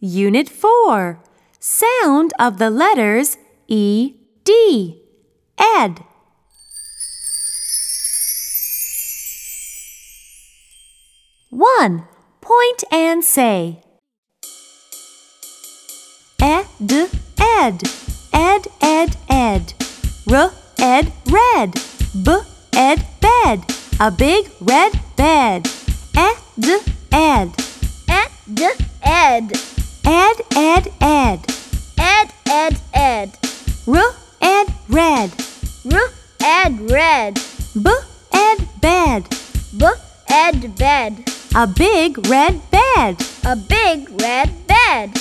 Unit 4 Sound of the letters E D. Ed. One. Point and say. Ed, ed, ed, ed, ed. R, ed, red. B, ed, bed. A big red bed. Ed, ed. Ed, ed. Ed, ed, ed. Ed, ed, ed. R, ed, red. R, ed, red. B, ed, bed. B, ed, bed. A big red bed. A big red bed.